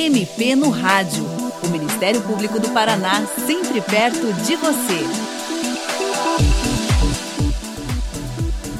MP no Rádio. O Ministério Público do Paraná, sempre perto de você.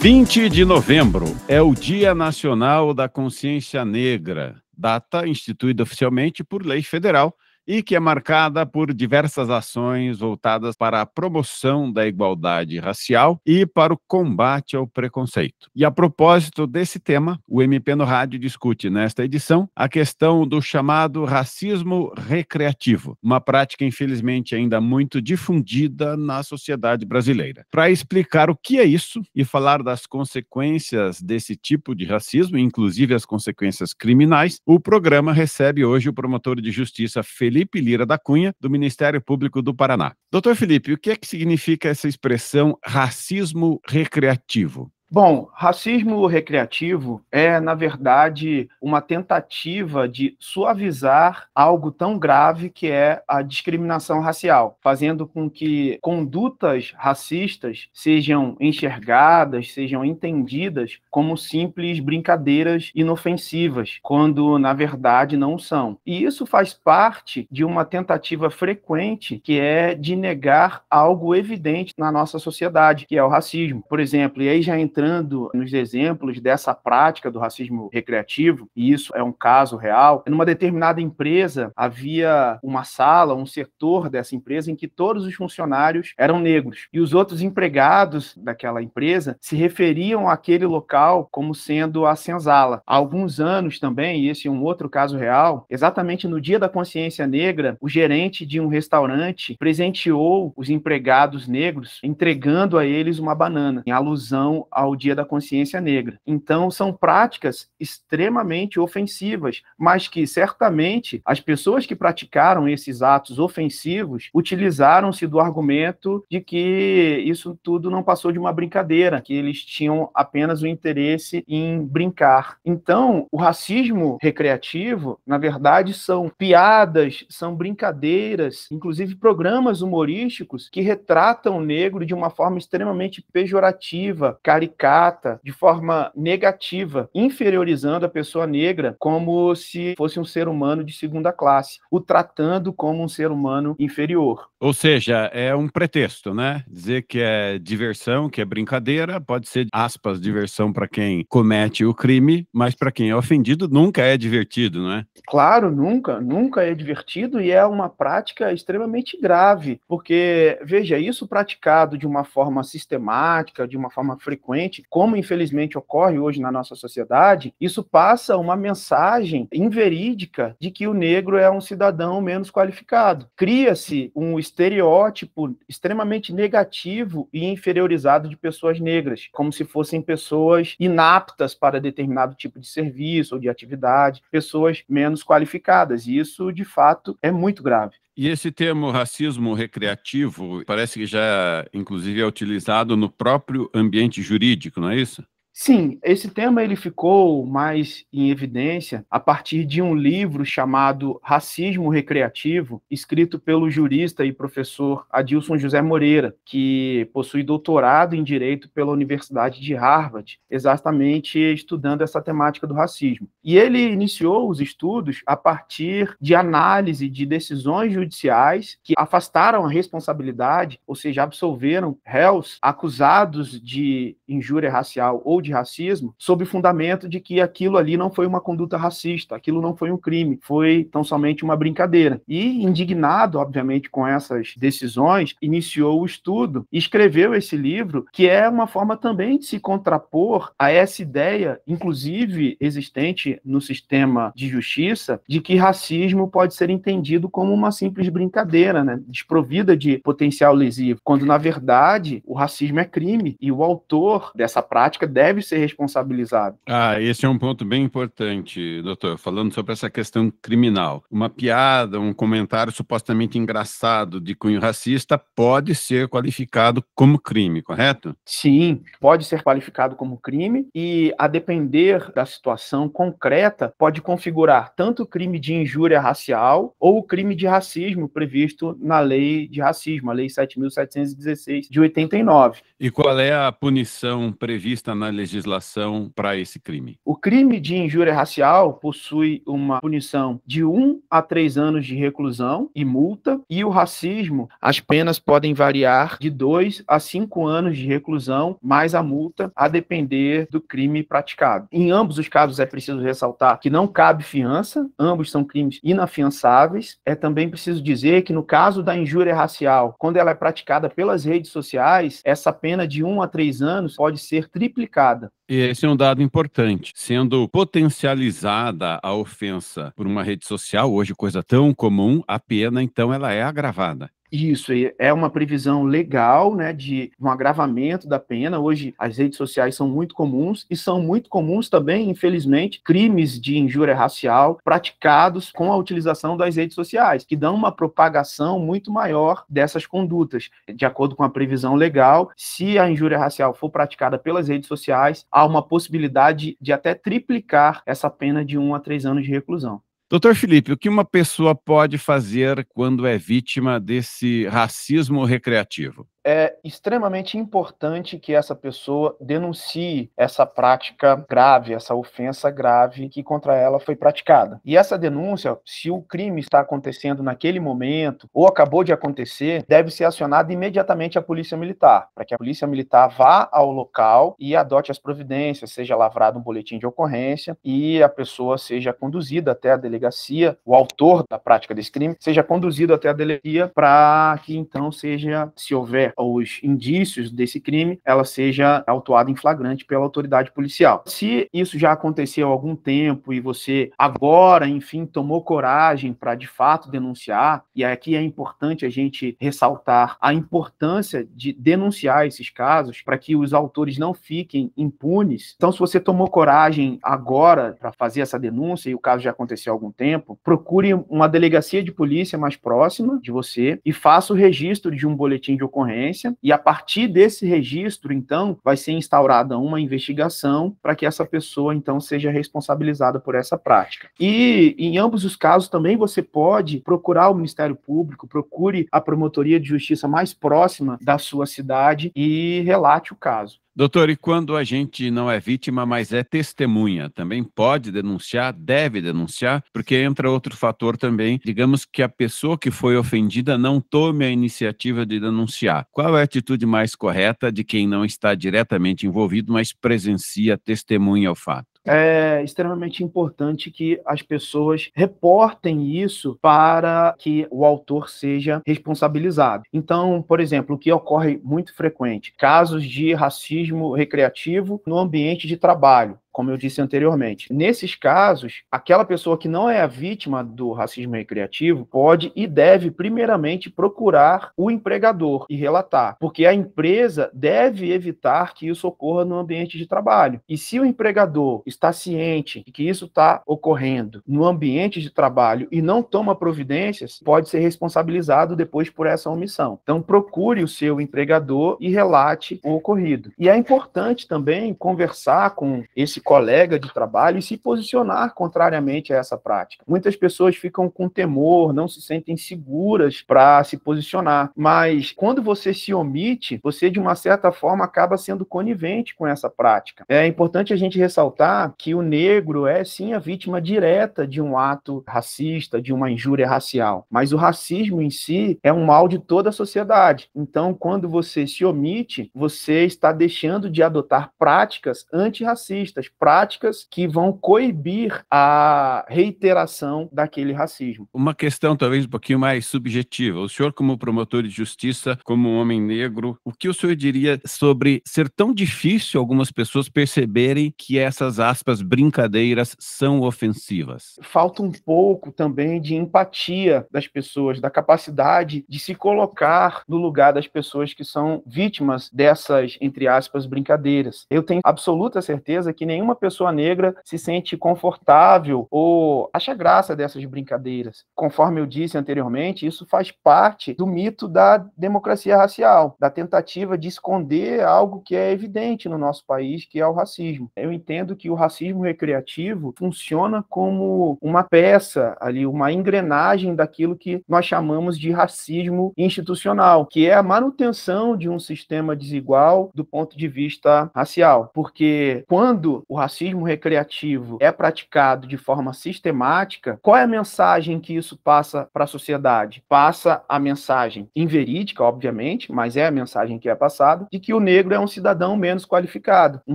20 de novembro é o Dia Nacional da Consciência Negra, data instituída oficialmente por lei federal e que é marcada por diversas ações voltadas para a promoção da igualdade racial e para o combate ao preconceito. E a propósito desse tema, o MP no Rádio discute nesta edição a questão do chamado racismo recreativo, uma prática infelizmente ainda muito difundida na sociedade brasileira. Para explicar o que é isso e falar das consequências desse tipo de racismo, inclusive as consequências criminais, o programa recebe hoje o promotor de justiça Felipe Felipe Lira da Cunha, do Ministério Público do Paraná. Doutor Felipe, o que é que significa essa expressão racismo recreativo? Bom, racismo recreativo é, na verdade, uma tentativa de suavizar algo tão grave que é a discriminação racial, fazendo com que condutas racistas sejam enxergadas, sejam entendidas como simples brincadeiras inofensivas, quando na verdade não são. E isso faz parte de uma tentativa frequente que é de negar algo evidente na nossa sociedade, que é o racismo. Por exemplo, e aí já entrando entrando nos exemplos dessa prática do racismo recreativo, e isso é um caso real, numa determinada empresa havia uma sala, um setor dessa empresa em que todos os funcionários eram negros e os outros empregados daquela empresa se referiam àquele local como sendo a senzala. Há alguns anos também, e esse é um outro caso real, exatamente no Dia da Consciência Negra, o gerente de um restaurante presenteou os empregados negros entregando a eles uma banana, em alusão ao ao Dia da Consciência Negra. Então, são práticas extremamente ofensivas, mas que certamente as pessoas que praticaram esses atos ofensivos utilizaram-se do argumento de que isso tudo não passou de uma brincadeira, que eles tinham apenas o interesse em brincar. Então, o racismo recreativo, na verdade, são piadas, são brincadeiras, inclusive programas humorísticos que retratam o negro de uma forma extremamente pejorativa, caricata caricata, de forma negativa, inferiorizando a pessoa negra como se fosse um ser humano de segunda classe, o tratando como um ser humano inferior. Ou seja, é um pretexto, né? Dizer que é diversão, que é brincadeira, pode ser, aspas, diversão para quem comete o crime, mas para quem é ofendido nunca é divertido, não é? Claro, nunca, nunca é divertido e é uma prática extremamente grave, porque, veja, isso praticado de uma forma sistemática, de uma forma frequente, como infelizmente ocorre hoje na nossa sociedade, isso passa uma mensagem inverídica de que o negro é um cidadão menos qualificado. Cria-se um estereótipo extremamente negativo e inferiorizado de pessoas negras, como se fossem pessoas inaptas para determinado tipo de serviço ou de atividade, pessoas menos qualificadas. E isso, de fato, é muito grave. E esse termo racismo recreativo parece que já, inclusive, é utilizado no próprio ambiente jurídico, não é isso? Sim, esse tema ele ficou mais em evidência a partir de um livro chamado Racismo Recreativo, escrito pelo jurista e professor Adilson José Moreira, que possui doutorado em direito pela Universidade de Harvard, exatamente estudando essa temática do racismo. E ele iniciou os estudos a partir de análise de decisões judiciais que afastaram a responsabilidade, ou seja, absolveram réus acusados de injúria racial ou de racismo sob o fundamento de que aquilo ali não foi uma conduta racista, aquilo não foi um crime, foi tão somente uma brincadeira. E, indignado, obviamente, com essas decisões, iniciou o estudo escreveu esse livro, que é uma forma também de se contrapor a essa ideia, inclusive existente no sistema de justiça, de que racismo pode ser entendido como uma simples brincadeira, né, desprovida de potencial lesivo, quando na verdade o racismo é crime e o autor dessa prática deve deve ser responsabilizado. Ah, esse é um ponto bem importante, doutor, falando sobre essa questão criminal. Uma piada, um comentário supostamente engraçado de cunho racista pode ser qualificado como crime, correto? Sim, pode ser qualificado como crime e, a depender da situação concreta, pode configurar tanto o crime de injúria racial ou o crime de racismo previsto na lei de racismo, a Lei 7.716 de 89. E qual é a punição prevista na lei? Legislação para esse crime? O crime de injúria racial possui uma punição de um a três anos de reclusão e multa, e o racismo, as penas podem variar de dois a cinco anos de reclusão, mais a multa, a depender do crime praticado. Em ambos os casos, é preciso ressaltar que não cabe fiança, ambos são crimes inafiançáveis. É também preciso dizer que, no caso da injúria racial, quando ela é praticada pelas redes sociais, essa pena de um a três anos pode ser triplicada. E esse é um dado importante. Sendo potencializada a ofensa por uma rede social, hoje coisa tão comum, a pena então ela é agravada. Isso, é uma previsão legal, né, de um agravamento da pena. Hoje as redes sociais são muito comuns e são muito comuns também, infelizmente, crimes de injúria racial praticados com a utilização das redes sociais, que dão uma propagação muito maior dessas condutas. De acordo com a previsão legal, se a injúria racial for praticada pelas redes sociais, há uma possibilidade de até triplicar essa pena de um a três anos de reclusão. Doutor Felipe, o que uma pessoa pode fazer quando é vítima desse racismo recreativo? É extremamente importante que essa pessoa denuncie essa prática grave, essa ofensa grave que contra ela foi praticada. E essa denúncia, se o crime está acontecendo naquele momento ou acabou de acontecer, deve ser acionada imediatamente a Polícia Militar, para que a Polícia Militar vá ao local e adote as providências, seja lavrado um boletim de ocorrência e a pessoa seja conduzida até a delegacia, o autor da prática desse crime seja conduzido até a delegacia para que então seja, se houver os indícios desse crime, ela seja autuada em flagrante pela autoridade policial. Se isso já aconteceu há algum tempo e você agora, enfim, tomou coragem para de fato denunciar, e aqui é importante a gente ressaltar a importância de denunciar esses casos para que os autores não fiquem impunes. Então, se você tomou coragem agora para fazer essa denúncia e o caso já aconteceu há algum tempo, procure uma delegacia de polícia mais próxima de você e faça o registro de um boletim de ocorrência ocorrência, e a partir desse registro, então, vai ser instaurada uma investigação para que essa pessoa, então, seja responsabilizada por essa prática. E em ambos os casos também você pode procurar o Ministério Público, procure a promotoria de justiça mais próxima da sua cidade e relate o caso. Doutor, e quando a gente não é vítima, mas é testemunha, também pode denunciar, deve denunciar, porque entra outro fator também, digamos que a pessoa que foi ofendida não tome a iniciativa de denunciar. Qual é a atitude mais correta de quem não está diretamente envolvido, mas presencia, testemunha o fato? É extremamente importante que as pessoas reportem isso para que o autor seja responsabilizado. Então, por exemplo, o que ocorre muito frequente, casos de racismo recreativo no ambiente de trabalho como eu disse anteriormente. Nesses casos, aquela pessoa que não é a vítima do racismo recreativo pode e deve, primeiramente, procurar o empregador e relatar, porque a empresa deve evitar que isso ocorra no ambiente de trabalho. E se o empregador está ciente de que isso está ocorrendo no ambiente de trabalho e não toma providências, pode ser responsabilizado depois por essa omissão. Então, procure o seu empregador e relate o ocorrido. E é importante também conversar com esse colega de trabalho e se posicionar contrariamente a essa prática. Muitas pessoas ficam com temor, não se sentem seguras para se posicionar, mas quando você se omite, você de uma certa forma acaba sendo conivente com essa prática. É importante a gente ressaltar que o negro é sim a vítima direta de um ato racista, de uma injúria racial, mas o racismo em si é um mal de toda a sociedade. Então, quando você se omite, você está deixando de adotar práticas antirracistas, práticas que vão coibir a reiteração daquele racismo. Uma questão talvez um pouquinho mais subjetiva. O senhor, como promotor de justiça, como um homem negro, o que o senhor diria sobre ser tão difícil algumas pessoas perceberem que essas aspas brincadeiras são ofensivas? Falta um pouco também de empatia das pessoas, da capacidade de se colocar no lugar das pessoas que são vítimas dessas, entre aspas, brincadeiras. Eu tenho absoluta certeza que nenhum nenhuma pessoa negra se sente confortável ou acha graça dessas brincadeiras. Conforme eu disse anteriormente, isso faz parte do mito da democracia racial, da tentativa de esconder algo que é evidente no nosso país, que é o racismo. Eu entendo que o racismo recreativo funciona como uma peça ali, uma engrenagem daquilo que nós chamamos de racismo institucional, que é a manutenção de um sistema desigual do ponto de vista racial. Porque quando o racismo recreativo é praticado de forma sistemática, qual é a mensagem que isso passa para a sociedade? Passa a mensagem inverídica, obviamente, mas é a mensagem que é passada, de que o negro é um cidadão menos qualificado, um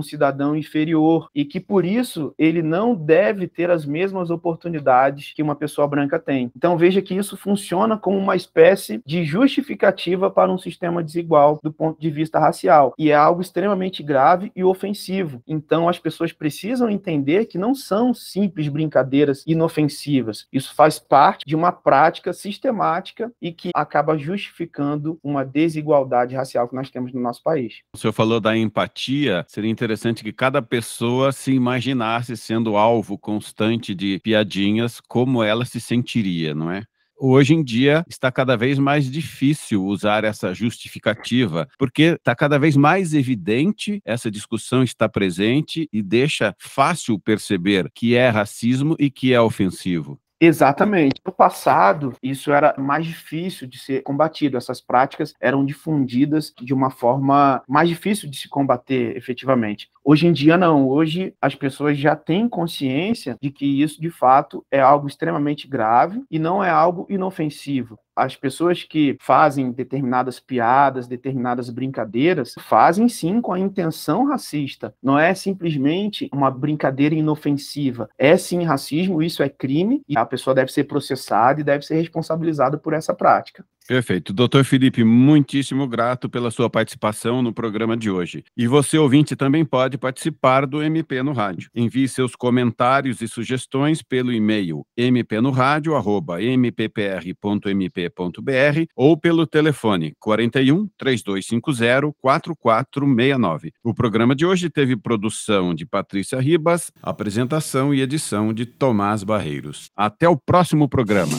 cidadão inferior, e que por isso ele não deve ter as mesmas oportunidades que uma pessoa branca tem. Então veja que isso funciona como uma espécie de justificativa para um sistema desigual do ponto de vista racial, e é algo extremamente grave e ofensivo. Então as pessoas precisam entender que não são simples brincadeiras inofensivas. Isso faz parte de uma prática sistemática e que acaba justificando uma desigualdade racial que nós temos no nosso país. O senhor falou da empatia, seria interessante que cada pessoa se imaginasse sendo alvo constante de piadinhas, como ela se sentiria, não é? Hoje em dia está cada vez mais difícil usar essa justificativa, porque está cada vez mais evidente essa discussão está presente e deixa fácil perceber que é racismo e que é ofensivo. Exatamente. No passado, isso era mais difícil de ser combatido. Essas práticas eram difundidas de uma forma mais difícil de se combater efetivamente. Hoje em dia, não. Hoje, as pessoas já têm consciência de que isso, de fato, é algo extremamente grave e não é algo inofensivo as pessoas que fazem determinadas piadas, determinadas brincadeiras, fazem sim com a intenção racista. Não é simplesmente uma brincadeira inofensiva. É sim racismo, isso é crime e a pessoa deve ser processada e deve ser responsabilizada por essa prática. Perfeito. Doutor Felipe, muitíssimo grato pela sua participação no programa de hoje. E você, ouvinte, também pode participar do MP no Rádio. Envie seus comentários e sugestões pelo e-mail mpnoradio.mppr.mp.br ou pelo telefone 41 3250 4469. O programa de hoje teve produção de Patrícia Ribas, apresentação e edição de Tomás Barreiros. Até o próximo programa.